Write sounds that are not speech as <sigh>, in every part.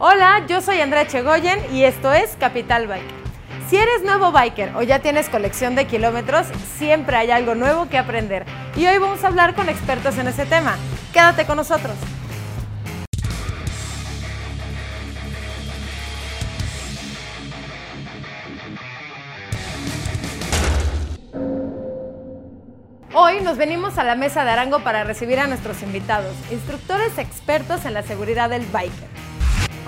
Hola, yo soy Andrea Chegoyen y esto es Capital Biker. Si eres nuevo biker o ya tienes colección de kilómetros, siempre hay algo nuevo que aprender. Y hoy vamos a hablar con expertos en ese tema. Quédate con nosotros. Hoy nos venimos a la mesa de Arango para recibir a nuestros invitados, instructores expertos en la seguridad del biker.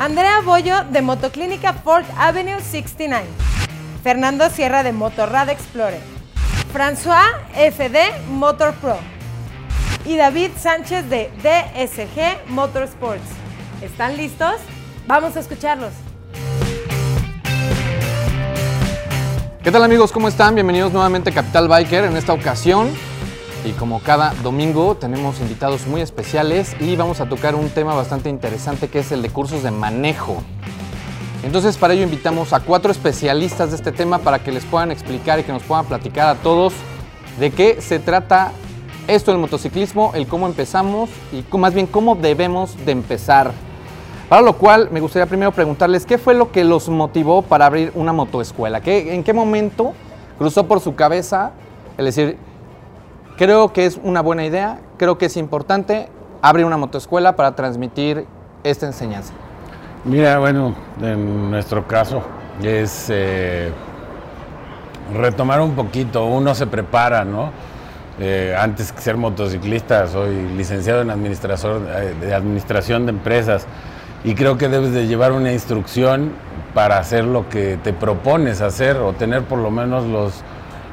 Andrea Bollo de Motoclínica Ford Avenue 69. Fernando Sierra de Motorrad Explorer. François FD Motor Pro. Y David Sánchez de DSG Motorsports. ¿Están listos? Vamos a escucharlos. ¿Qué tal amigos? ¿Cómo están? Bienvenidos nuevamente a Capital Biker. En esta ocasión y como cada domingo tenemos invitados muy especiales y vamos a tocar un tema bastante interesante que es el de cursos de manejo. Entonces para ello invitamos a cuatro especialistas de este tema para que les puedan explicar y que nos puedan platicar a todos de qué se trata esto del motociclismo, el cómo empezamos y más bien cómo debemos de empezar. Para lo cual me gustaría primero preguntarles qué fue lo que los motivó para abrir una motoescuela, ¿Qué, en qué momento cruzó por su cabeza el decir, Creo que es una buena idea, creo que es importante abrir una motoescuela para transmitir esta enseñanza. Mira, bueno, en nuestro caso es eh, retomar un poquito, uno se prepara, ¿no? Eh, antes que ser motociclista, soy licenciado en administración, eh, de administración de empresas y creo que debes de llevar una instrucción para hacer lo que te propones hacer o tener por lo menos los,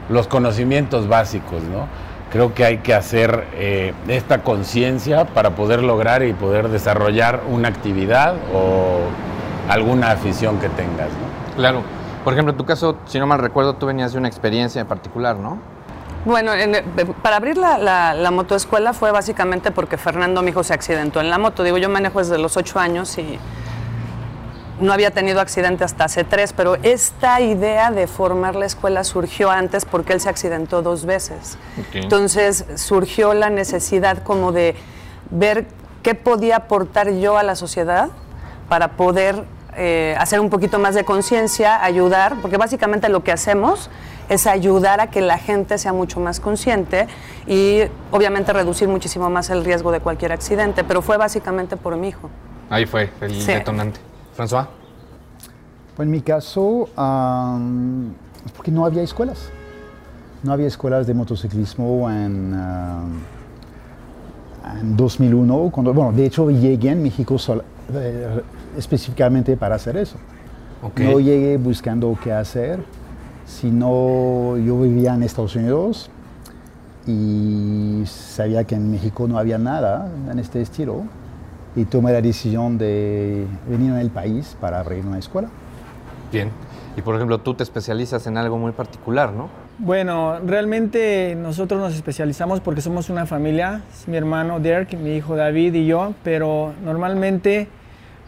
los conocimientos básicos, ¿no? Creo que hay que hacer eh, esta conciencia para poder lograr y poder desarrollar una actividad o alguna afición que tengas. ¿no? Claro. Por ejemplo, en tu caso, si no mal recuerdo, tú venías de una experiencia en particular, ¿no? Bueno, para abrir la, la, la, motoescuela fue básicamente porque Fernando, mi hijo, se accidentó en la moto. Digo, yo manejo desde los ocho años y no había tenido accidente hasta hace tres, pero esta idea de formar la escuela surgió antes porque él se accidentó dos veces. Entonces surgió la necesidad como de ver qué podía aportar yo a la sociedad para poder eh, hacer un poquito más de conciencia, ayudar, porque básicamente lo que hacemos es ayudar a que la gente sea mucho más consciente y obviamente reducir muchísimo más el riesgo de cualquier accidente, pero fue básicamente por mi hijo. Ahí fue el detonante. François. Pues en mi caso, es porque no había escuelas. No había escuelas de motociclismo en, en 2001. Cuando, bueno, de hecho, llegué en México eh, específicamente para hacer eso. No llegué buscando qué hacer, sino yo vivía en Estados Unidos y sabía que en México no había nada en este estilo y tomé la decisión de venir al país para abrir una escuela. Bien. Y por ejemplo, tú te especializas en algo muy particular, ¿no? Bueno, realmente nosotros nos especializamos porque somos una familia, es mi hermano Dirk, mi hijo David y yo, pero normalmente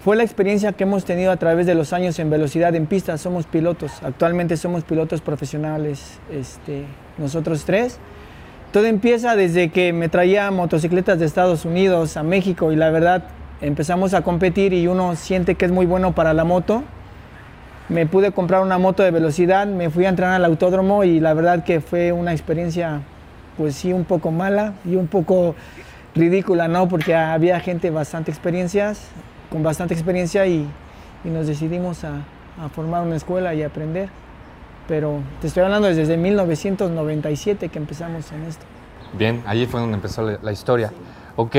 fue la experiencia que hemos tenido a través de los años en velocidad en pista, somos pilotos, actualmente somos pilotos profesionales, este, nosotros tres. Todo empieza desde que me traía motocicletas de Estados Unidos a México y la verdad empezamos a competir y uno siente que es muy bueno para la moto. Me pude comprar una moto de velocidad, me fui a entrenar al autódromo y la verdad que fue una experiencia pues sí un poco mala y un poco ridícula, ¿no? Porque había gente bastante experiencias, con bastante experiencia y, nos decidimos a, a formar una escuela y aprender pero te estoy hablando desde 1997 que empezamos en esto. Bien, allí fue donde empezó la, historia. Ok,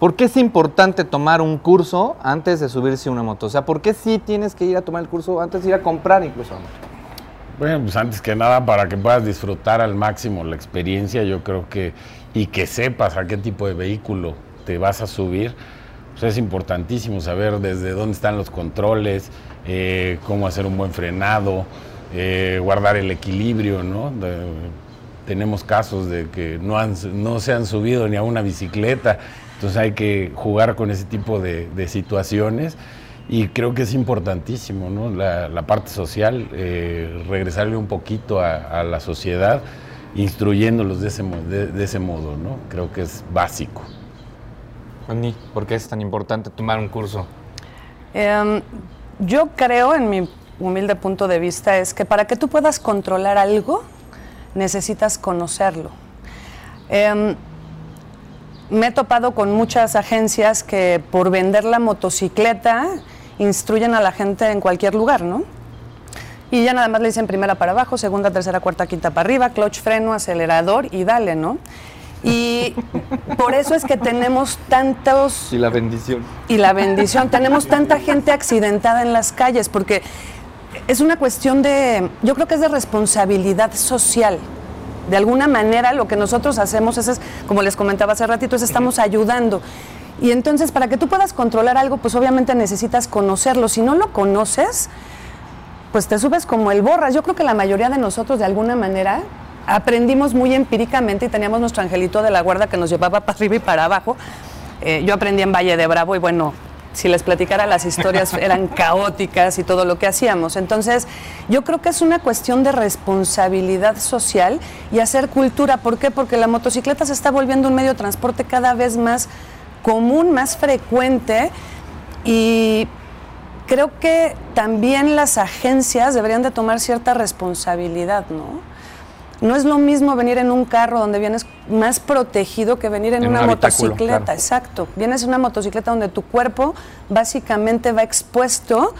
¿por qué es importante tomar un curso antes de subirse una moto? O sea, ¿por qué sí tienes que ir a tomar el curso antes de ir a comprar incluso una moto? Bueno, pues antes que nada, para que puedas disfrutar al máximo la experiencia, yo creo que, y que sepas a qué tipo de vehículo te vas a subir, pues es importantísimo saber desde dónde están los controles, eh, cómo hacer un buen frenado, eh, guardar el equilibrio, ¿no? Tenemos casos de que no, han, no se han subido ni a una bicicleta, entonces hay que jugar con ese tipo de, situaciones y creo que es importantísimo, ¿no? La, parte social, eh, regresarle un poquito a, la sociedad, instruyéndolos de ese, de, ese modo, ¿no? Creo que es básico. Juaní, ¿por qué es tan importante tomar un curso? Em, yo creo, en mi humilde punto de vista, es que para que tú puedas controlar algo, necesitas conocerlo. Em, me he topado con muchas agencias que por vender la motocicleta instruyen a la gente en cualquier lugar, ¿no? Y ya nada más le dicen primera para abajo, segunda, tercera, cuarta, quinta para arriba, clutch, freno, acelerador y dale, ¿no? Y <laughs> por eso es que tenemos tantos... Y la bendición. Y la bendición. tenemos tanta gente accidentada en las calles porque es una cuestión de, yo creo que es de responsabilidad social. De alguna manera lo que nosotros hacemos es, como les comentaba hace ratito, es estamos ayudando. Y entonces para que tú puedas controlar algo, pues obviamente necesitas conocerlo. Si no lo conoces, pues te subes como el borras. Yo creo que la mayoría de nosotros de alguna manera aprendimos muy empíricamente y teníamos nuestro angelito de la guarda que nos llevaba para arriba y para abajo. Eh, yo aprendí en Valle de Bravo y bueno, si les platicara las historias <laughs> eran caóticas y todo lo que hacíamos. Entonces, yo creo que es una cuestión de responsabilidad social y hacer cultura. ¿Por qué? Porque la motocicleta se está volviendo un medio de transporte cada vez más común, más frecuente y creo que también las agencias deberían de tomar cierta responsabilidad, ¿no? No es lo mismo venir en un carro donde vienes más protegido que venir en, una motocicleta. Exacto. Vienes en una motocicleta donde tu cuerpo básicamente va expuesto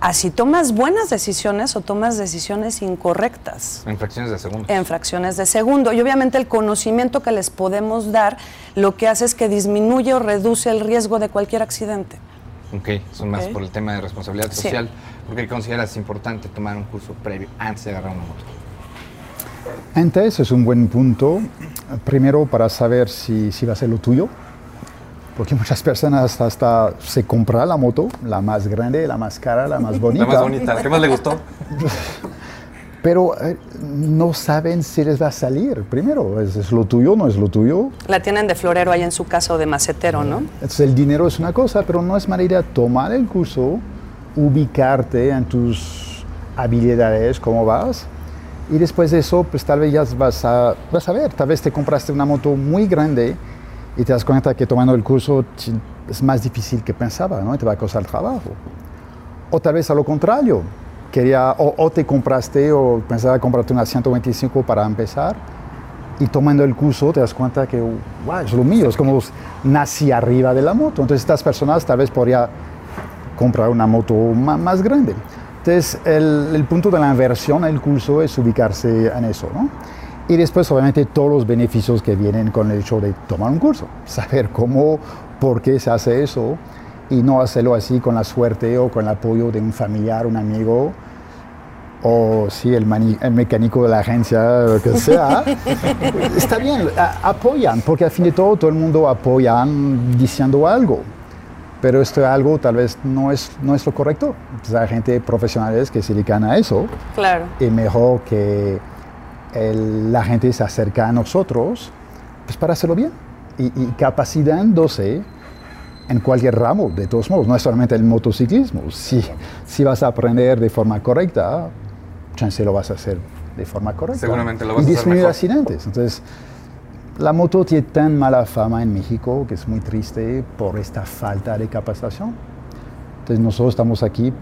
a si tomas buenas decisiones o tomas decisiones incorrectas. En fracciones de segundo. En fracciones de segundo. Y obviamente el conocimiento que les podemos dar lo que hace es que disminuye o reduce el riesgo de cualquier accidente. Ok, son más por el tema de responsabilidad social. ¿Por qué consideras importante tomar un curso previo antes de agarrar una moto? Antes es un buen punto, primero para saber si, si va a ser lo tuyo, porque <laughs> muchas personas hasta, se compran la moto, la más grande, la más cara, la más <laughs> bonita. La más bonita, que más le gustó. <laughs> Pero eh, no saben si les va a salir. Primero, ¿es, lo tuyo o no es lo tuyo? La tienen de florero ahí en su casa o de macetero, ¿no? Entonces el dinero es una cosa, pero no es manera de tomar el curso, ubicarte en tus habilidades, cómo vas, y después de eso, pues tal vez ya vas a, vas a ver, tal vez te compraste una moto muy grande y te das cuenta que tomando el curso es más difícil que pensaba, ¿no? Te va a costar trabajo. O tal vez a lo contrario, quería, o, te compraste o pensaba comprarte una 125 para empezar y tomando el curso te das cuenta que, wow, es lo mío, es como nací arriba de la moto. Entonces estas personas tal vez podrían comprar una moto más, más grande. Entonces, el, punto de la inversión el curso es ubicarse en eso, ¿no? Y después, obviamente, todos los beneficios que vienen con el hecho de tomar un curso. <laughs> Saber cómo, por qué se hace eso y no hacerlo así con la suerte o con el apoyo de un familiar, un amigo o sí, el, el mecánico de la agencia, lo que sea. <laughs> Está bien, apoyan, porque al fin de todo todo el mundo apoya diciendo algo pero esto es algo tal vez no es, no es lo correcto. Pues hay gente profesionales que se dedican a eso. Claro. Y mejor que la gente se acerca a nosotros pues para hacerlo bien y, y capacitándose en cualquier ramo, de todos modos, no es solamente el motociclismo. Si, si vas a aprender de forma correcta, chance lo vas a hacer de forma correcta. Seguramente lo vas y a hacer mejor. accidentes. Entonces, la moto tiene tan mala fama en México que es muy triste por esta falta de capacitación. Entonces nosotros estamos aquí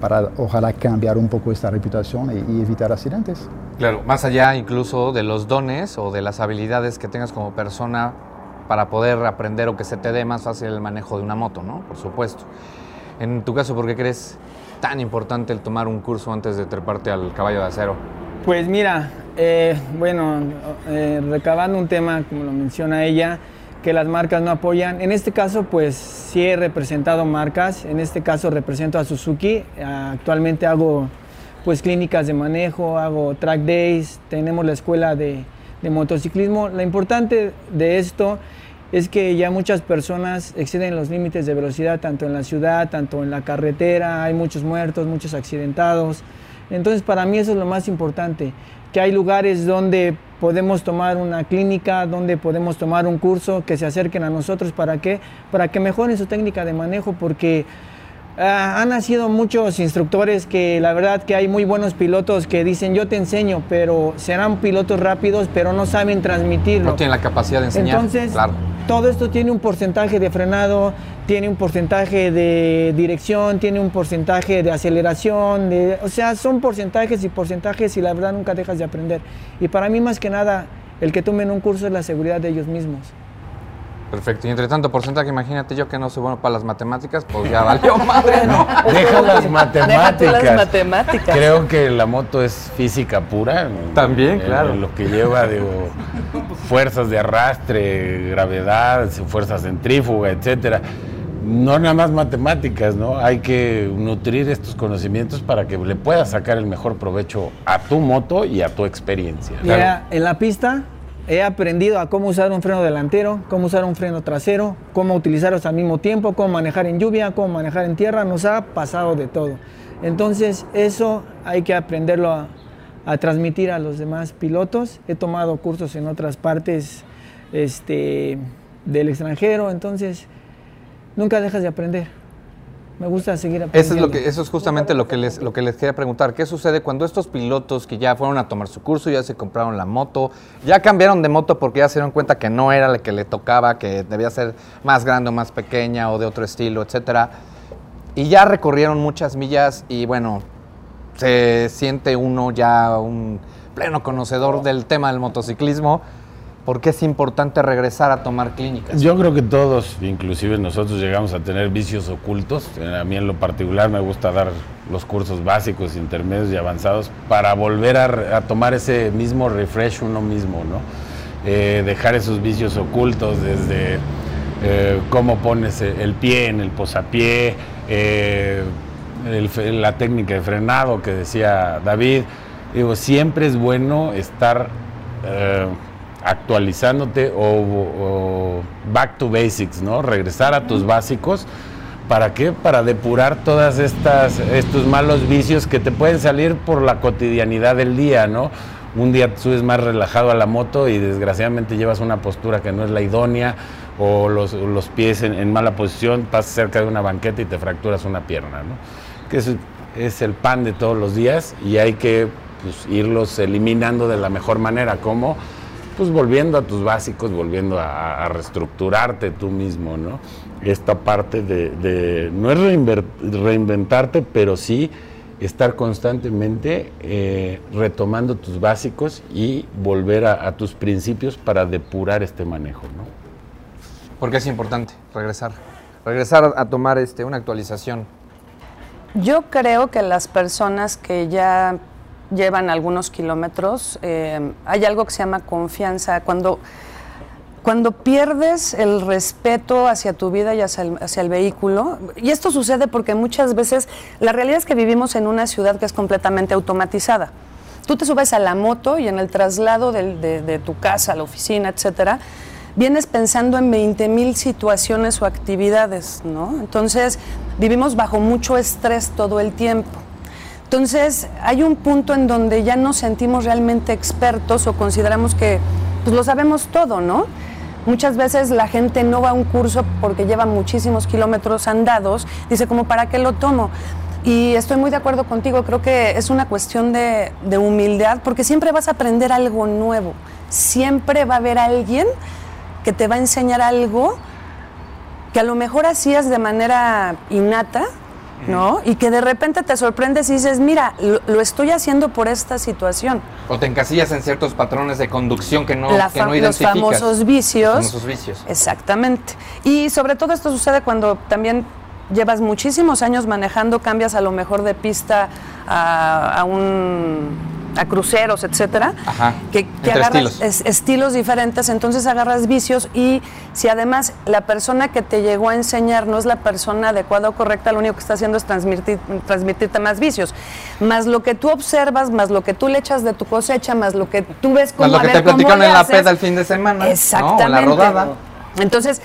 para ojalá cambiar un poco esta reputación y, evitar accidentes. Claro, más allá incluso de los dones o de las habilidades que tengas como persona para poder aprender o que se te dé más fácil el manejo de una moto, ¿no? Por supuesto. En tu caso, ¿por qué crees tan importante el tomar un curso antes de treparte al caballo de acero? Pues mira, eh, bueno, eh, recabando un tema, como lo menciona ella, que las marcas no apoyan. En este caso, pues sí he representado marcas. En este caso represento a Suzuki. Actualmente hago pues clínicas de manejo, hago track days, tenemos la escuela de, de motociclismo. Lo importante de esto es que ya muchas personas exceden los límites de velocidad, tanto en la ciudad, tanto en la carretera. Hay muchos muertos, muchos accidentados. Entonces, para mí eso es lo más importante que hay lugares donde podemos tomar una clínica, donde podemos tomar un curso, que se acerquen a nosotros, ¿para qué? Para que mejoren su técnica de manejo, porque ah, han nacido muchos instructores que la verdad que hay muy buenos pilotos que dicen yo te enseño, pero serán pilotos rápidos, pero no saben transmitirlo. No tienen la capacidad de enseñar. Entonces, todo esto tiene un porcentaje de frenado, tiene un porcentaje de dirección, tiene un porcentaje de aceleración, o sea, son porcentajes y porcentajes y la verdad nunca dejas de aprender. Y para mí más que nada, el que tomen un curso es la seguridad de ellos mismos. Perfecto. Y entre tanto porcentaje, imagínate yo que no soy bueno para las matemáticas, pues ya valió madre, ¿no? <laughs> Deja las matemáticas. las matemáticas. Creo que la moto es física pura. También, claro. Lo que lleva, digo, fuerzas de arrastre, gravedad, fuerzas centrífuga, etcétera. No nada más matemáticas, ¿no? Hay que nutrir estos conocimientos para que le puedas sacar el mejor provecho a tu moto y a tu experiencia. Ya, en la pista he aprendido a cómo usar un freno delantero, cómo usar un freno trasero, cómo utilizarlos al mismo tiempo, cómo manejar en lluvia, cómo manejar en tierra, nos ha pasado de todo. Entonces eso hay que aprenderlo a, transmitir a los demás pilotos. He tomado cursos en otras partes este, del extranjero, entonces nunca dejas de aprender me gusta seguir aprendiendo. Eso es, lo que, eso es justamente lo que, les, lo que les quería preguntar. ¿Qué sucede cuando estos pilotos que ya fueron a tomar su curso, ya se compraron la moto, ya cambiaron de moto porque ya se dieron cuenta que no era la que le tocaba, que debía ser más grande o más pequeña o de otro estilo, etcétera? Y ya recorrieron muchas millas y bueno, se siente uno ya un pleno conocedor del tema del motociclismo ¿Por qué es importante regresar a tomar clínicas? Yo creo que todos, inclusive nosotros, llegamos a tener vicios ocultos. A mí en lo particular me gusta dar los cursos básicos, intermedios y avanzados para volver a, tomar ese mismo refresh uno mismo, ¿no? Eh, dejar esos vicios ocultos desde eh, cómo pones el pie en el posapié, eh, la técnica de frenado que decía David. Digo, siempre es bueno estar actualizándote o, back to basics, ¿no? Regresar a tus básicos. ¿Para qué? Para depurar todas estas estos malos vicios que te pueden salir por la cotidianidad del día, ¿no? Un día subes más relajado a la moto y desgraciadamente llevas una postura que no es la idónea o los, pies en, mala posición, pasas cerca de una banqueta y te fracturas una pierna, ¿no? Que es, es el pan de todos los días y hay que pues, irlos eliminando de la mejor manera. ¿Cómo? Pues volviendo a tus básicos, volviendo a, reestructurarte tú mismo, ¿no? Esta parte de, no es reinventarte, pero sí estar constantemente eh, retomando tus básicos y volver a, tus principios para depurar este manejo, ¿no? Porque es importante regresar, regresar a tomar este, una actualización. Yo creo que las personas que ya llevan algunos kilómetros, eh, hay algo que se llama confianza. Cuando, cuando pierdes el respeto hacia tu vida y hacia el, hacia el, vehículo, y esto sucede porque muchas veces la realidad es que vivimos en una ciudad que es completamente automatizada. Tú te subes a la moto y en el traslado de, de, tu casa a la oficina, etcétera, vienes pensando en 20 mil situaciones o actividades, ¿no? Entonces, vivimos bajo mucho estrés todo el tiempo. Entonces, hay un punto en donde ya nos sentimos realmente expertos o consideramos que pues, lo sabemos todo, ¿no? Muchas veces la gente no va a un curso porque lleva muchísimos kilómetros andados, dice como, ¿para qué lo tomo? Y estoy muy de acuerdo contigo, creo que es una cuestión de, de, humildad, porque siempre vas a aprender algo nuevo, siempre va a haber alguien que te va a enseñar algo que a lo mejor hacías de manera innata, ¿no? Y que de repente te sorprendes y dices, mira, lo, estoy haciendo por esta situación. O te encasillas en ciertos patrones de conducción que no, que no Los famosos vicios. Los famosos vicios. Exactamente. Y sobre todo esto sucede cuando también llevas muchísimos años manejando, cambias a lo mejor de pista a un a cruceros, etcétera, que, agarras estilos. diferentes, entonces agarras vicios y si además la persona que te llegó a enseñar no es la persona adecuada o correcta, lo único que está haciendo es transmitir, transmitirte más vicios. Más lo que tú observas, más lo que tú le echas de tu cosecha, más lo que tú ves como Más lo que te platicaron en la peda el fin de semana. Exactamente. la rodada. Entonces,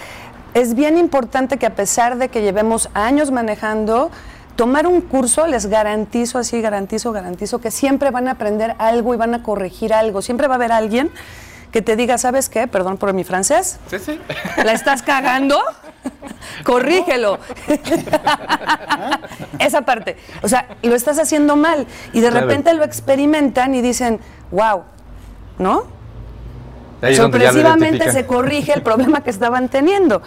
es bien importante que a pesar de que llevemos años manejando, tomar un curso, les garantizo, así garantizo, garantizo que siempre van a aprender algo y van a corregir algo. Siempre va a haber alguien que te diga, ¿sabes qué? Perdón por mi francés. Sí, sí. ¿La estás cagando? <laughs> Corrígelo. <laughs> Esa parte. O sea, lo estás haciendo mal. Y de repente lo experimentan y dicen, wow, ¿no? sorpresivamente se corrige el problema que estaban teniendo.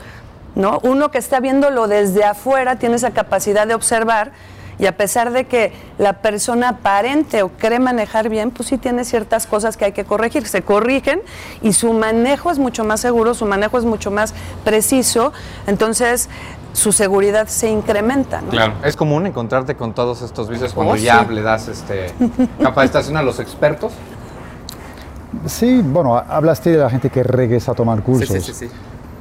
¿No? Uno que está viéndolo desde afuera tiene esa capacidad de observar y a pesar de que la persona aparente o cree manejar bien, pues sí tiene ciertas cosas que hay que corregir. Se corrigen y su manejo es mucho más seguro, su manejo es mucho más preciso, entonces su seguridad se incrementa. Claro, es común encontrarte con todos estos vicios cuando oh, ya le das este, <laughs> capacitación a los expertos. Sí, bueno, hablaste de la gente que regresa a tomar cursos. Sí, sí, sí,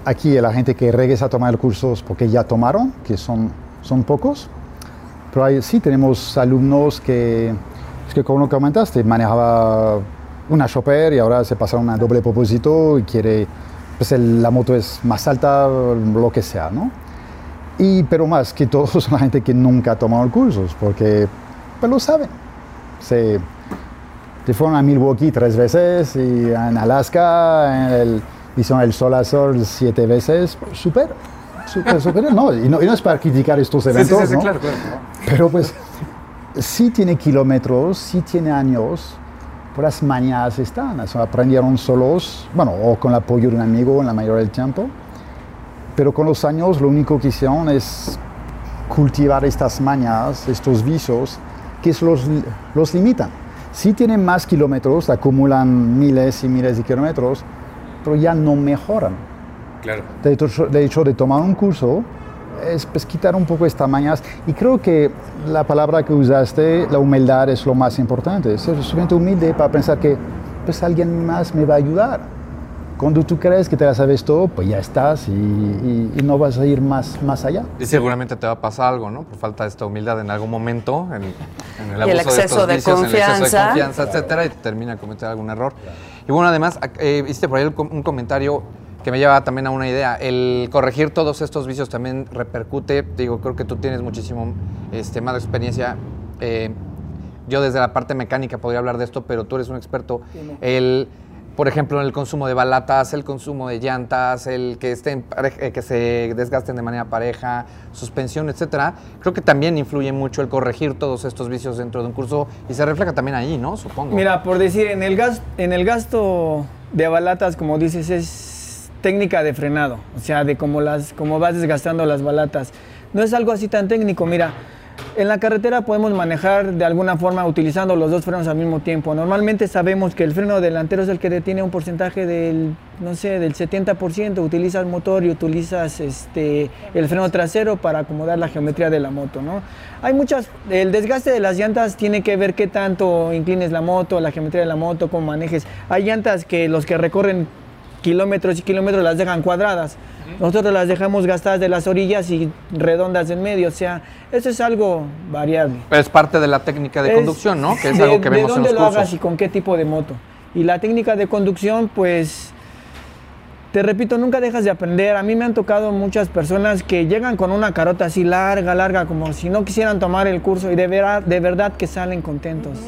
Aquí la gente que regresa a tomar cursos porque ya tomaron, que son, son pocos. Pero ahí, sí tenemos alumnos que, es que como comentaste, manejaba una chopper y ahora se pasa a una doble propósito y quiere, pues la moto es más alta, lo que sea, ¿no? Y, pero más que todos son la gente que nunca ha tomado cursos, porque pues lo saben. Se, te fueron a Milwaukee tres veces y en Alaska en el, hicieron el sol a sol siete veces, súper súper superior, no y, no, es para criticar estos eventos, sí, sí, claro, claro. Pero pues sí tiene kilómetros, sí tiene años, por las mañanas están, aprendieron solos, bueno, o con el apoyo de un amigo en la mayoría del tiempo, pero con los años lo único que hicieron es cultivar estas mañas, estos vicios, que los, los limitan. Sí tienen más kilómetros, acumulan miles y miles de kilómetros, pero ya no mejoran. Claro. De hecho, de, hecho, de tomar un curso es pues, quitar un poco esta mañas. Y creo que la palabra que usaste, la humildad, es lo más importante. Ser suficientemente humilde para pensar que pues alguien más me va a ayudar. Cuando tú crees que te la sabes todo, pues ya estás y, y, no vas a ir más, más allá. Y seguramente te va a pasar algo, ¿no? Por falta de esta humildad en algún momento, en, el, abuso exceso de, estos confianza. el exceso de confianza, etcétera, y te termina cometer algún error. Y bueno, además, eh, hiciste por ahí un comentario que me lleva también a una idea. El corregir todos estos vicios también repercute, digo, creo que tú tienes muchísimo este, más experiencia. Eh, yo desde la parte mecánica podría hablar de esto, pero tú eres un experto. El, por ejemplo, en el consumo de balatas, el consumo de llantas, el que, estén, eh, que se desgasten de manera pareja, suspensión, etcétera. Creo que también influye mucho el corregir todos estos vicios dentro de un curso y se refleja también ahí, ¿no? Supongo. Mira, por decir, en el, gas, en el gasto de balatas, como dices, es técnica de frenado, o sea, de cómo, las, cómo vas desgastando las balatas. No es algo así tan técnico, mira, en la carretera podemos manejar de alguna forma utilizando los dos frenos al mismo tiempo. Normalmente sabemos que el freno delantero es el que detiene un porcentaje del, no sé, del 70%. Utilizas motor y utilizas este, el freno trasero para acomodar la geometría de la moto, ¿no? Hay muchas, el desgaste de las llantas tiene que ver qué tanto inclines la moto, la geometría de la moto, cómo manejes. Hay llantas que los que recorren kilómetros y kilómetros las dejan cuadradas. Nosotros las dejamos gastadas de las orillas y redondas en medio. O sea, eso es algo variable. Pero es parte de la técnica de conducción, ¿no? Que es algo que vemos de dónde lo hagas y con qué tipo de moto. Y la técnica de conducción, pues te repito, nunca dejas de aprender. A mí me han tocado muchas personas que llegan con una carota así larga, larga, como si no quisieran tomar el curso y de, verdad, de verdad que salen contentos,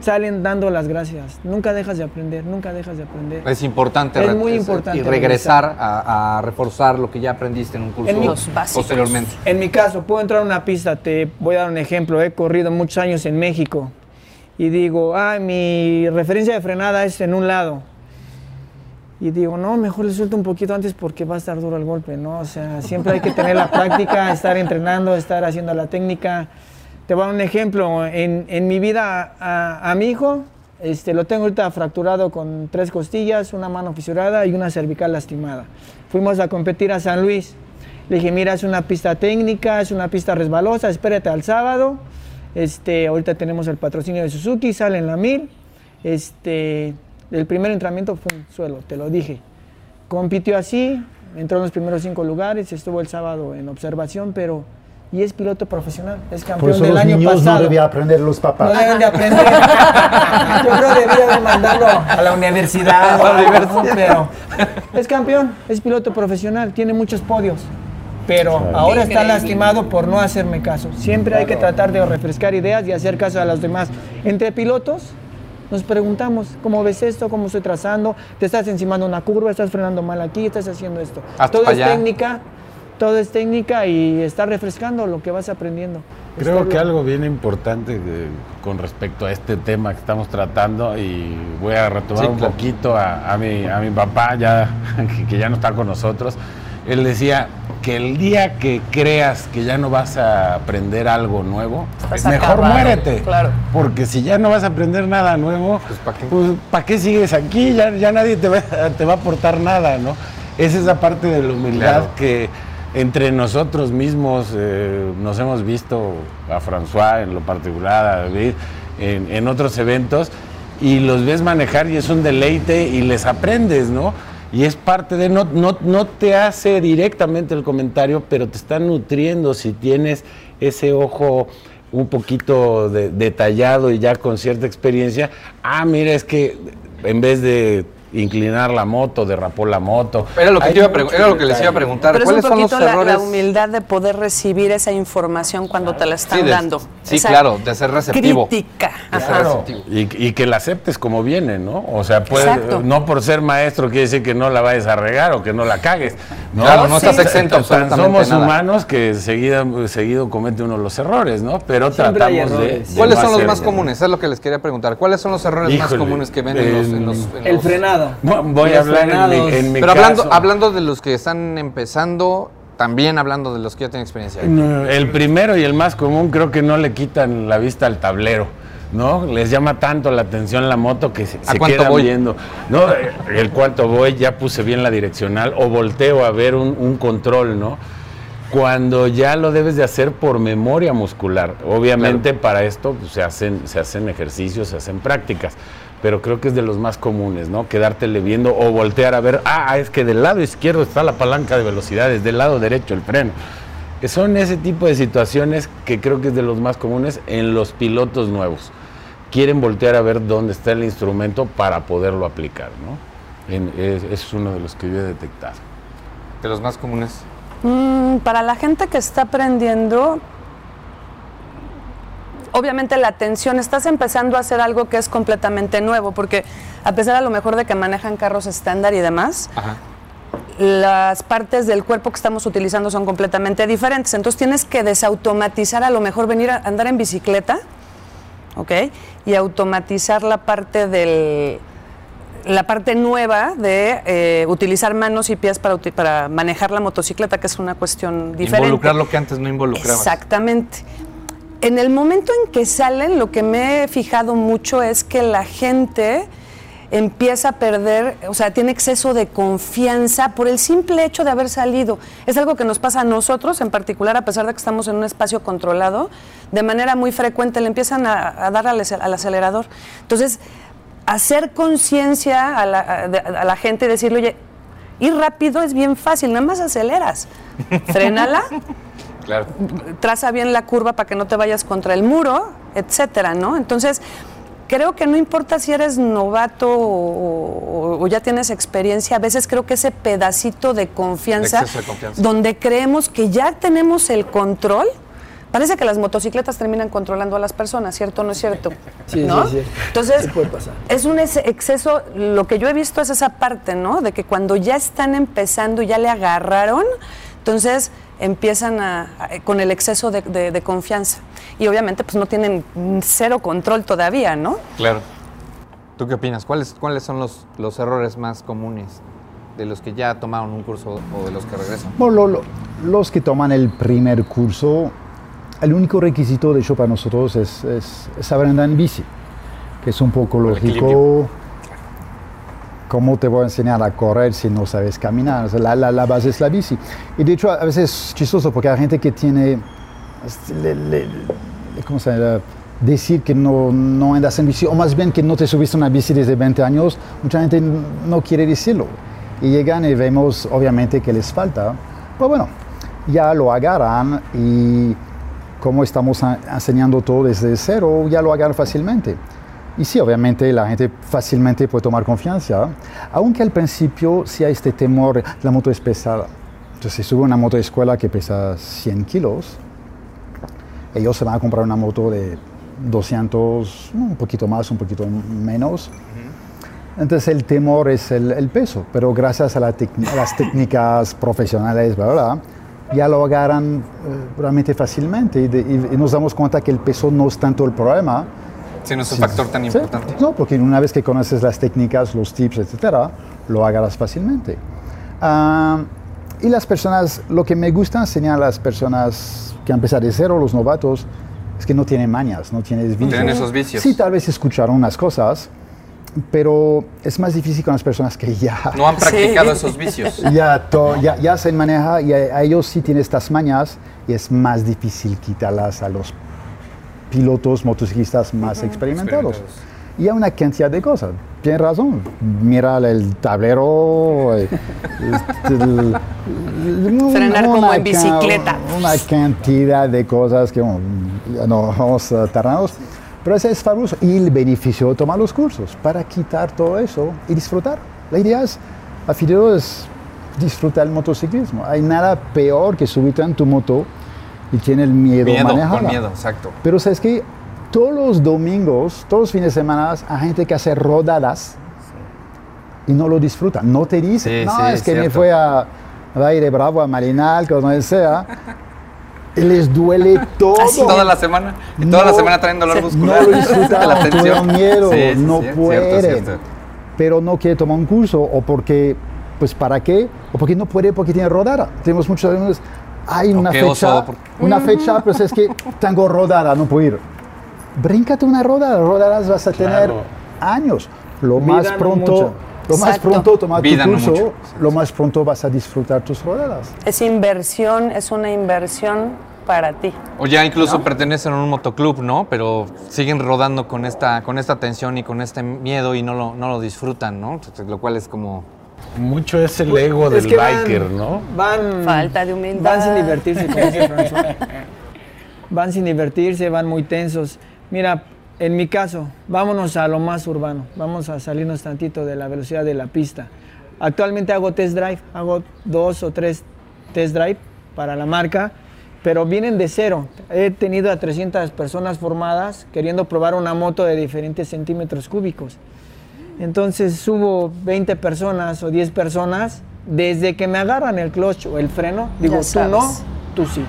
salen dando las gracias. Nunca dejas de aprender, nunca dejas de aprender. Es importante. Es muy importante. Y regresar a, reforzar lo que ya aprendiste en un curso posteriormente. En mi caso, puedo entrar a una pista, te voy a dar un ejemplo. He corrido muchos años en México y digo, ah, mi referencia de frenada es en un lado y digo, no, mejor le suelto un poquito antes porque va a estar duro el golpe, ¿no? O sea, siempre hay que tener la práctica, <laughs> estar entrenando, estar haciendo la técnica. Te voy a dar un ejemplo. En, en mi vida a, a, mi hijo, este, lo tengo ahorita fracturado con tres costillas, una mano fisurada y una cervical lastimada. Fuimos a competir a San Luis. Le dije, mira, es una pista técnica, es una pista resbalosa, espérate al sábado. Este, ahorita tenemos el patrocinio de Suzuki, sale en la mil. Este, el primer entrenamiento fue en suelo, te lo dije. Compitió así, entró en los primeros cinco lugares, estuvo el sábado en observación, pero y es piloto profesional, es campeón Por eso del los año niños pasado. No debía aprender los papás. No deben de aprender. <laughs> Yo creo que debía de mandarlo a la universidad. A la universidad. Pero <laughs> es campeón, es piloto profesional, tiene muchos podios. Pero ahora está lastimado por no hacerme caso. Siempre hay que tratar de refrescar ideas y hacer caso a los demás. Entre pilotos nos preguntamos, ¿cómo ves esto? ¿Cómo estoy trazando? ¿Te estás encimando una curva? ¿Estás frenando mal aquí? ¿Estás haciendo esto? todo es técnica, todo es técnica y estar refrescando lo que vas aprendiendo. Creo que algo bien importante con respecto a este tema que estamos tratando y voy a retomar un poquito a, mi, a mi papá ya <laughs> que ya no está con nosotros. Él decía que el día que creas que ya no vas a aprender algo nuevo, mejor muérete. Claro. Porque si ya no vas a aprender nada nuevo, pues ¿para qué? Pues, qué sigues aquí? Ya, ya nadie te va, te va a aportar nada, ¿no? Es esa parte de la humildad que entre nosotros mismos eh, nos hemos visto, a François en lo particular, a David, en, en otros eventos, y los ves manejar y es un deleite y les aprendes, ¿no? Y es parte de, no, no, no te hace directamente el comentario, pero te está nutriendo si tienes ese ojo un poquito detallado y ya con cierta experiencia. Ah, mira, es que en vez de inclinar la moto, derrapó la moto. Era lo que, era lo que les iba a preguntar. Pero ¿Cuáles es un poquito son los La, humildad de poder recibir esa información cuando te la están dando. Sí, claro, de ser receptivo. Crítica. Y, que la aceptes como viene, ¿no? O sea, puede, no por ser maestro quiere decir que no la vayas a regar o que no la cagues. ¿no? Claro, no estás exento Somos humanos que seguido, seguido comete uno los errores, ¿no? Pero tratamos de, ¿Cuáles son los más comunes? Es lo que les quería preguntar. ¿Cuáles son los errores más comunes que ven en los, El frenado. Voy a hablar en mi, Pero hablando, hablando de los que están empezando, también hablando de los que ya tienen experiencia. El primero y el más común creo que no le quitan la vista al tablero. ¿no? Les llama tanto la atención la moto que se, se quedan voy? viendo. ¿no? El cuánto voy, ya puse bien la direccional o volteo a ver un, control, ¿no? Cuando ya lo debes de hacer por memoria muscular. Obviamente para esto pues, se, hacen, se hacen ejercicios, se hacen prácticas pero creo que es de los más comunes, ¿no? Quedártele viendo o voltear a ver, ah, es que del lado izquierdo está la palanca de velocidades, del lado derecho el freno. Son ese tipo de situaciones que creo que es de los más comunes en los pilotos nuevos. Quieren voltear a ver dónde está el instrumento para poderlo aplicar, ¿no? es, uno de los que yo he detectado. ¿De los más comunes? Mm, para la gente que está aprendiendo, obviamente la atención, estás empezando a hacer algo que es completamente nuevo, porque a pesar a lo mejor de que manejan carros estándar y demás, las partes del cuerpo que estamos utilizando son completamente diferentes. Entonces tienes que desautomatizar, a lo mejor venir a andar en bicicleta, ¿ok? Y automatizar la parte del la parte nueva de eh, utilizar manos y pies para, para manejar la motocicleta, que es una cuestión diferente. Involucrar lo que antes no involucraba. Exactamente. En el momento en que salen, lo que me he fijado mucho es que la gente empieza a perder, o sea, tiene exceso de confianza por el simple hecho de haber salido. Es algo que nos pasa a nosotros en particular, a pesar de que estamos en un espacio controlado, de manera muy frecuente le empiezan a, dar al, acelerador. Entonces, hacer conciencia a la, gente y decirle, oye, ir rápido es bien fácil, nada más aceleras, <laughs> frénala Traza bien la curva para que no te vayas contra el muro, etcétera, ¿no? Entonces, creo que no importa si eres novato o, ya tienes experiencia, a veces creo que ese pedacito de confianza, donde creemos que ya tenemos el control, parece que las motocicletas terminan controlando a las personas, ¿cierto o no es cierto? <laughs> Sí, ¿no? sí, Entonces, es un exceso, lo que yo he visto es esa parte, ¿no? De que cuando ya están empezando, ya le agarraron, entonces empiezan a, con el exceso de, confianza. Y obviamente pues no tienen cero control todavía, ¿no? Claro. ¿Tú qué opinas? ¿Cuáles, cuáles son los, los errores más comunes de los que ya tomaron un curso o de los que regresan? Bueno, los que toman el primer curso, el único requisito de hecho para nosotros es, es, saber andar en bici, que es un poco lógico ¿Cómo te voy a enseñar a correr si no sabes caminar? la, la, la, base es la bici. Y de hecho, a veces es chistoso porque hay gente que tiene, le, ¿cómo se llama? Decir que no, no andas en bici, o más bien que no te subiste una bici desde 20 años, mucha gente no quiere decirlo. Y llegan y vemos, obviamente, que les falta. Pero bueno, ya lo agarran y como estamos enseñando todo desde cero, ya lo agarran fácilmente. Y sí, obviamente la gente fácilmente puede tomar confianza, aunque al principio sí hay este temor, la moto es pesada. Entonces, si sube una moto de escuela que pesa 100 kilos, ellos se van a comprar una moto de 200, un poquito más, un poquito menos. Entonces el temor es el, peso, pero gracias a, las técnicas profesionales, ya lo agarran eh, realmente fácilmente y, nos damos cuenta que el peso no es tanto el problema. Si no es un factor tan importante. No, porque una vez que conoces las técnicas, los tips, etcétera, lo agarras fácilmente. Ah, y las personas, lo que me gusta enseñar a las personas que empezado de cero, los novatos, es que no tienen mañas, no tienen vicios. Tienen esos vicios. Sí, tal vez escucharon unas cosas, pero es más difícil con las personas que ya... No han <laughs> practicado esos vicios. Ya, ya, ya, se maneja y a, ellos sí tienen estas mañas y es más difícil quitarlas a los pilotos motociclistas más experimentados. Y hay una cantidad de cosas. Tienes razón. Mira el tablero. Eh, este, Frenar como en bicicleta. Una cantidad de cosas que no vamos a tardarnos. Pero ese es fabuloso. Y el beneficio de tomar los cursos para quitar todo eso y disfrutar. La idea es, a es disfrutar el motociclismo. Hay nada peor que subirte en tu moto y tiene el miedo, miedo manejarla. Con miedo, exacto. Pero sabes que todos los domingos, todos los fines de semana, hay gente que hace rodadas y no lo disfruta. No te dice, no, es que me fue a, a ir de Bravo, a Marinal, como sea les duele <laughs> todo. toda la semana. Y toda la semana traen dolor muscular. No lo disfrutan, <laughs> tensión. miedo, no pueden. Pero no quiere tomar un curso o porque, pues ¿para qué? O porque no puede porque tiene rodada. Tenemos muchos alumnos, hay una fecha, una fecha, pues es que <laughs> tengo rodada, no puedo ir. Bríncate una rodada, rodadas vas a tener años. Lo más pronto... Lo más pronto toma tu curso, lo más pronto vas a disfrutar tus rodadas. Es inversión, es una inversión para ti. O ya incluso pertenecen a un motoclub, ¿no? Pero siguen rodando con esta, con esta tensión y con este miedo y no lo, no lo disfrutan, ¿no? Lo cual es como... Mucho es el ego del biker, ¿no? Van... Falta de humildad. Van sin divertirse, como dice <laughs> Van sin divertirse, van muy tensos. Mira, en mi caso, vámonos a lo más urbano, vamos a salirnos tantito de la velocidad de la pista. Actualmente hago test drive, hago dos o tres test drive para la marca, pero vienen de cero. He tenido a 300 personas formadas queriendo probar una moto de diferentes centímetros cúbicos. Entonces subo 20 personas o 10 personas, desde que me agarran el clutch o el freno, digo, tú no, tú sí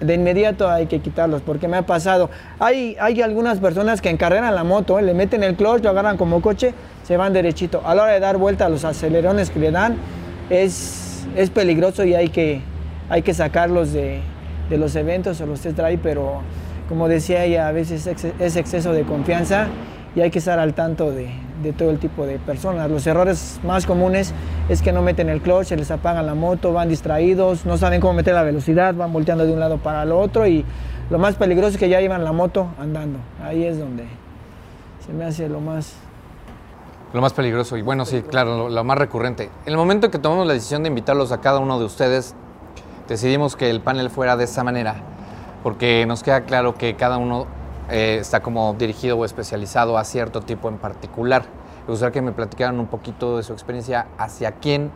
de inmediato hay que quitarlos, porque me ha pasado. Hay, hay algunas personas que encarreran la moto, le meten el clutch, lo agarran como coche, se van derechito. A la hora de dar vuelta a los acelerones que le dan, es, es peligroso y hay que, hay que sacarlos de, de los eventos o los test drive, pero como decía ella, a veces es exceso de confianza y hay que estar al tanto de, de todo el tipo de personas. Los errores más comunes es que no meten el clutch, se les apagan la moto, van distraídos, no saben cómo meter la velocidad, van volteando de un lado para el otro y lo más peligroso es que ya llevan la moto andando. Ahí es donde se me hace lo más... Lo más peligroso y bueno, sí, claro, lo, más recurrente. En el momento en que tomamos la decisión de invitarlos a cada uno de ustedes, decidimos que el panel fuera de esa manera, porque nos queda claro que cada uno eh, está como dirigido o especializado a cierto tipo en particular. Me gustaría que me platicaran un poquito de su experiencia, hacia quién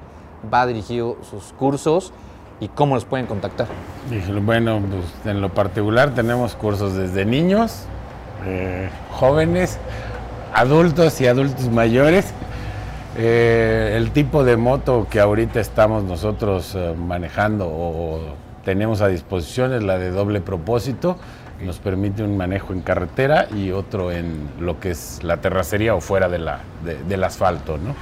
va dirigido sus cursos y cómo los pueden contactar. Bueno, pues en lo particular tenemos cursos desde niños, eh, jóvenes, adultos y adultos mayores. Eh, el tipo de moto que ahorita estamos nosotros manejando o tenemos a disposición es la de doble propósito nos permite un manejo en carretera y otro en lo que es la terracería o fuera de la, del asfalto, ¿no?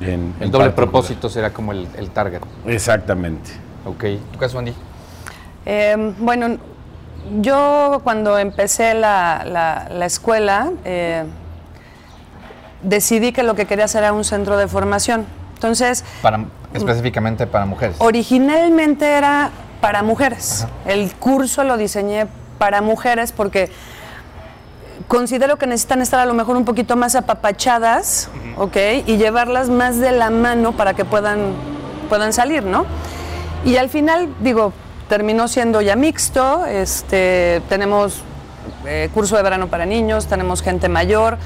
el doble propósito será como el, target. Exactamente. Ok. ¿Tu caso, Andy? Em, bueno, yo cuando empecé la, la, escuela eh, decidí que lo que quería hacer era un centro de formación. Entonces... Para, específicamente para mujeres. Originalmente era para mujeres. El curso lo diseñé para mujeres porque considero que necesitan estar a lo mejor un poquito más apapachadas, ¿ok? Y llevarlas más de la mano para que puedan, puedan salir, ¿no? Y al final, digo, terminó siendo ya mixto, este, tenemos eh, curso de verano para niños, tenemos gente mayor.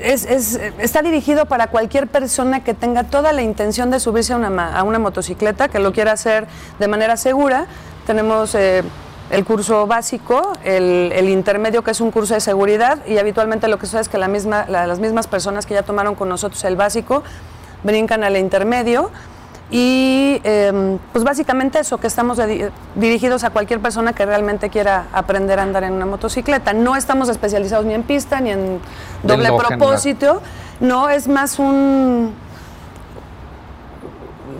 Es, está dirigido para cualquier persona que tenga toda la intención de subirse a una, a una motocicleta, que lo quiera hacer de manera segura. Tenemos eh, el curso básico, el, intermedio que es un curso de seguridad y habitualmente lo que sucede es que la misma, las mismas personas que ya tomaron con nosotros el básico brincan al intermedio Y em, pues básicamente eso, que estamos dirigidos a cualquier persona que realmente quiera aprender a andar en una motocicleta. No estamos especializados ni en pista ni en doble propósito. No, es más un,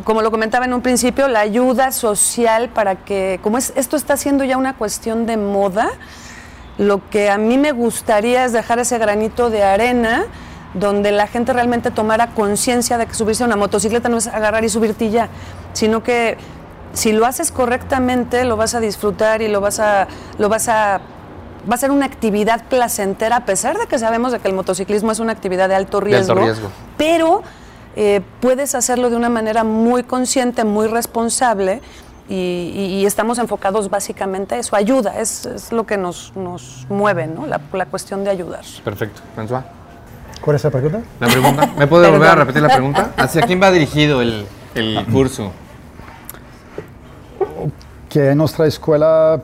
como lo comentaba en un principio, la ayuda social para que, como es, esto está siendo ya una cuestión de moda, lo que a mí me gustaría es dejar ese granito de arena donde la gente realmente tomara conciencia de que subirse a una motocicleta no es agarrar y subirte ya, sino que si lo haces correctamente lo vas a disfrutar y lo vas a, lo vas a va a ser una actividad placentera, a pesar de que sabemos de que el motociclismo es una actividad de alto riesgo, riesgo. pero eh, puedes hacerlo de una manera muy consciente, muy responsable y, estamos enfocados básicamente a eso, ayuda, es, lo que nos, mueve, ¿no? la, cuestión de ayudar. Perfecto, François. ¿Cuál es la pregunta? La pregunta. ¿Me puede volver a repetir la pregunta? ¿Hacia quién va dirigido el, el curso? Que en nuestra escuela,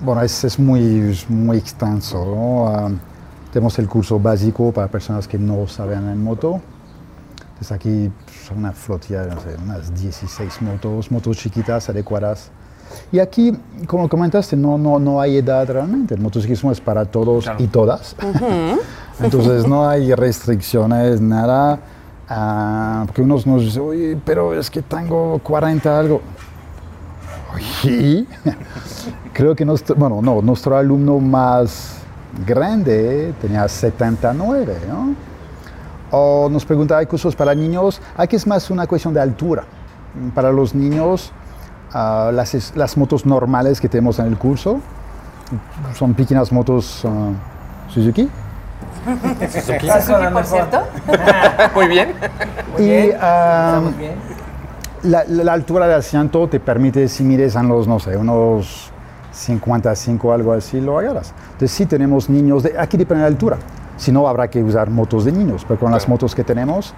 bueno, es, es muy, muy extenso. ¿no? Ah, tenemos el curso básico para personas que no saben en moto. Entonces aquí son una flotilla, no sé, unas 16 motos, motos chiquitas, adecuadas. Y aquí, como comentaste, no, no, no hay edad realmente. El motociclismo es para todos y todas. Entonces no <laughs> hay restricciones, nada. Ah, porque unos nos dicen, oye, pero es que tengo 40 algo. Y <laughs> creo que nuestro, bueno, no, nuestro alumno más grande tenía 79, ¿no? O nos pregunta, ¿hay cursos para niños? Aquí es más una cuestión de altura. Para los niños, uh, las, las, motos normales que tenemos en el curso son pequeñas motos uh, Suzuki. Suzuki, por cierto? <laughs> Muy bien. Muy y. Uh, bien. La, la, altura del asiento te permite, si mires en los, no sé, unos 55 algo así, lo agarras. Entonces sí tenemos niños, de, aquí depende de la altura. Si no, habrá que usar motos de niños, pero con las motos que tenemos,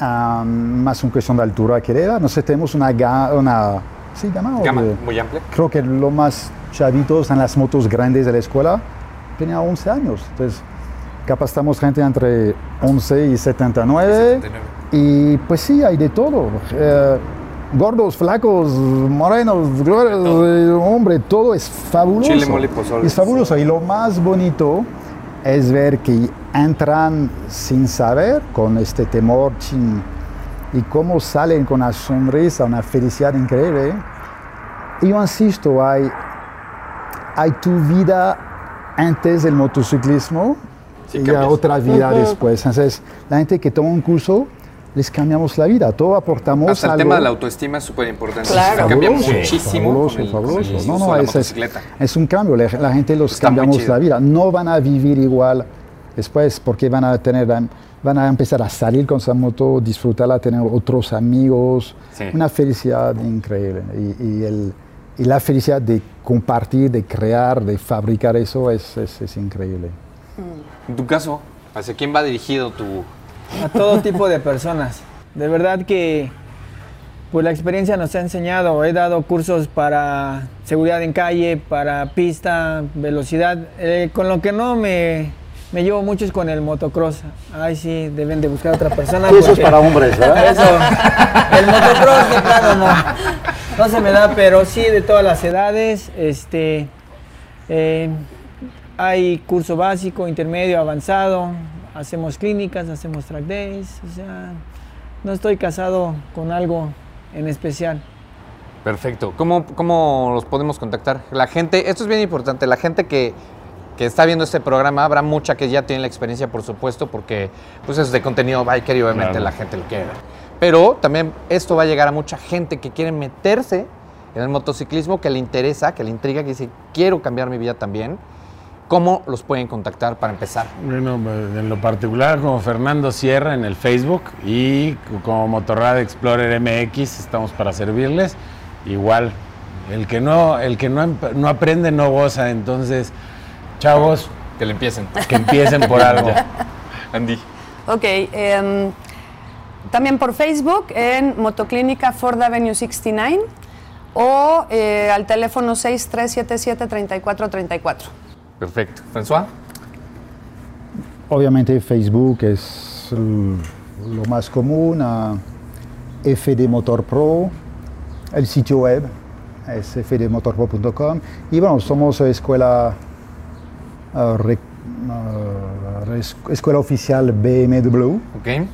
más una cuestión de altura que de edad. No sé, tenemos una, una ¿sí, gama, gama muy amplia. Creo que lo más chavitos en las motos grandes de la escuela tenía 11 años. Entonces, capacitamos gente entre 11 y 79. Y pues sí, hay de todo. Eh, gordos, flacos, morenos, hombre, todo es fabuloso. Chile, Es fabuloso. Y lo más bonito es ver que entran sin saber, con este temor, y cómo salen con una sonrisa, una felicidad increíble. Y yo insisto, hay, hay tu vida antes del motociclismo y otra vida después. Entonces, la gente que toma un curso les cambiamos la vida, todo aportamos Hasta el tema de la autoestima es súper importante. Claro. Cambia muchísimo. Fabuloso, fabuloso. no, no, es, es, un cambio, la, gente los cambiamos la vida, no van a vivir igual después porque van a tener van a empezar a salir con esa moto, disfrutarla, tener otros amigos, una felicidad increíble. Y, y, el, y, la felicidad de compartir, de crear, de fabricar eso es, es, es increíble. En tu caso, ¿hacia quién va dirigido tu, a todo tipo de personas. De verdad que pues la experiencia nos ha enseñado. He dado cursos para seguridad en calle, para pista, velocidad. Eh, con lo que no me, me, llevo mucho es con el motocross. Ay, sí, deben de buscar otra persona. eso es para hombres, ¿verdad? <laughs> Eso. El motocross, de plano, no. No se me da, pero sí de todas las edades. Este, eh, hay curso básico, intermedio, avanzado hacemos clínicas, hacemos track days, o sea, no estoy casado con algo en especial. Perfecto. ¿Cómo, ¿Cómo los podemos contactar? La gente, esto es bien importante, la gente que, que está viendo este programa, habrá mucha que ya tiene la experiencia, por supuesto, porque pues es de contenido biker y obviamente la gente lo quiere Pero también esto va a llegar a mucha gente que quiere meterse en el motociclismo, que le interesa, que le intriga, que dice, quiero cambiar mi vida también ¿Cómo los pueden contactar para empezar? Bueno, en lo particular como Fernando Sierra en el Facebook y como Motorrad Explorer MX estamos para servirles. Igual, el que no, el que no, no aprende no goza, entonces, chavos. Que le empiecen. Que empiecen por <laughs> algo. Andy. Ok, em, también por Facebook en Motoclínica Ford Avenue 69 o eh, al teléfono 6377 3434. Perfecto. François. Obviamente Facebook es lo más común. FD Motor Pro, el sitio web es fdmotorpro.com y bueno, somos escuela, uh, re, uh, escuela oficial BMW. Ok.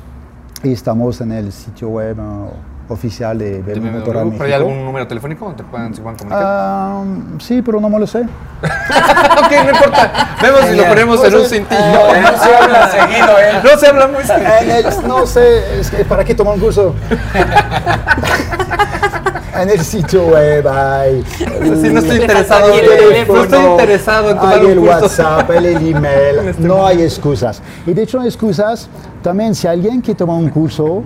Y estamos en el sitio web uh, oficial de BMW, Motor ¿Pero hay algún número telefónico donde te puedan, se puedan comunicar? Ah, sí, pero no me lo sé. <laughs> ok, no importa. Vemos si lo ponemos en un cintillo. No se habla seguido, ¿eh? No se habla muy seguido. En el- no sé, es que ¿para qué tomar un curso? <laughs> en el sitio web hay. Sí, no estoy interesado. el teléfono. No estoy interesado en tomar hay un el curso. WhatsApp, hay el email, <laughs> no hay excusas. Y de hecho, excusas, también si alguien que toma un curso,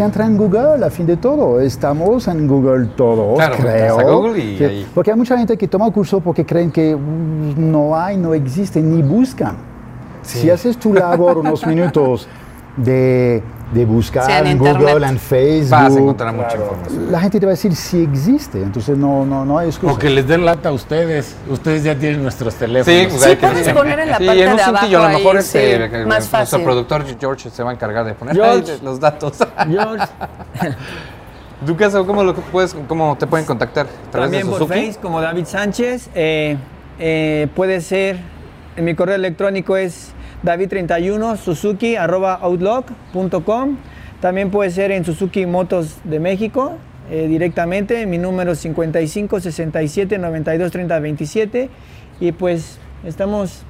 que entra en Google, a fin de todo. Estamos en Google todos, Claro, creo. entras a Google y Que- ahí. Porque hay mucha gente que toma curso porque creen que mm, no hay, no existe, ni buscan. Si haces tu labor <laughs> unos minutos de, de buscar Sí, en. Google, en Facebook, Vas a encontrar mucha información. la gente te va a decir si existe, entonces no, no, no hay excusa. O que les den lata a ustedes. Ustedes ya tienen nuestros teléfonos. Sí, pues Sí, hay que- puedes poner en la sí, parte en un de cintillo, abajo a lo mejor ahí, este, sí, que más nuestro fácil. productor George se va a encargar de poner George. ahí los datos. George, ¿Tú qué haces? ¿Cómo, lo puedes, ¿Cómo te pueden contactar? ¿A través también por Suzuki? Face como David Sánchez. eh, eh, puede ser, en mi correo electrónico es david31 suzuki arroba outlook.com. También puede ser en Suzuki Motos de México eh, directamente. Mi número es 55 67 92 30 27. Y pues estamos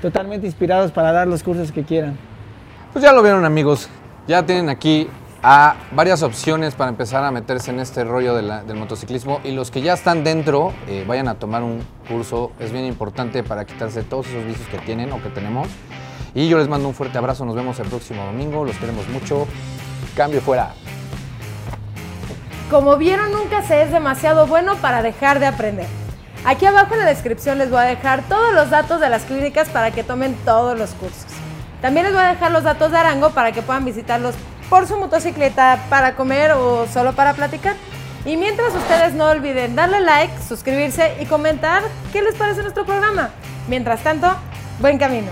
totalmente inspirados para dar los cursos que quieran. Pues ya lo vieron amigos, ya tienen aquí a varias opciones para empezar a meterse en este rollo del motociclismo y los que ya están dentro eh, vayan a tomar un curso, es bien importante para quitarse todos esos vicios que tienen o que tenemos. Y yo les mando un fuerte abrazo, nos vemos el próximo domingo, los queremos mucho, cambio fuera. Como vieron, nunca se es demasiado bueno para dejar de aprender. Aquí abajo en la descripción les voy a dejar todos los datos de las clínicas para que tomen todos los cursos. También les voy a dejar los datos de Arango para que puedan visitarlos por su motocicleta, para comer o solo para platicar. Y mientras ustedes no olviden darle like, suscribirse y comentar qué les parece nuestro programa. Mientras tanto, buen camino.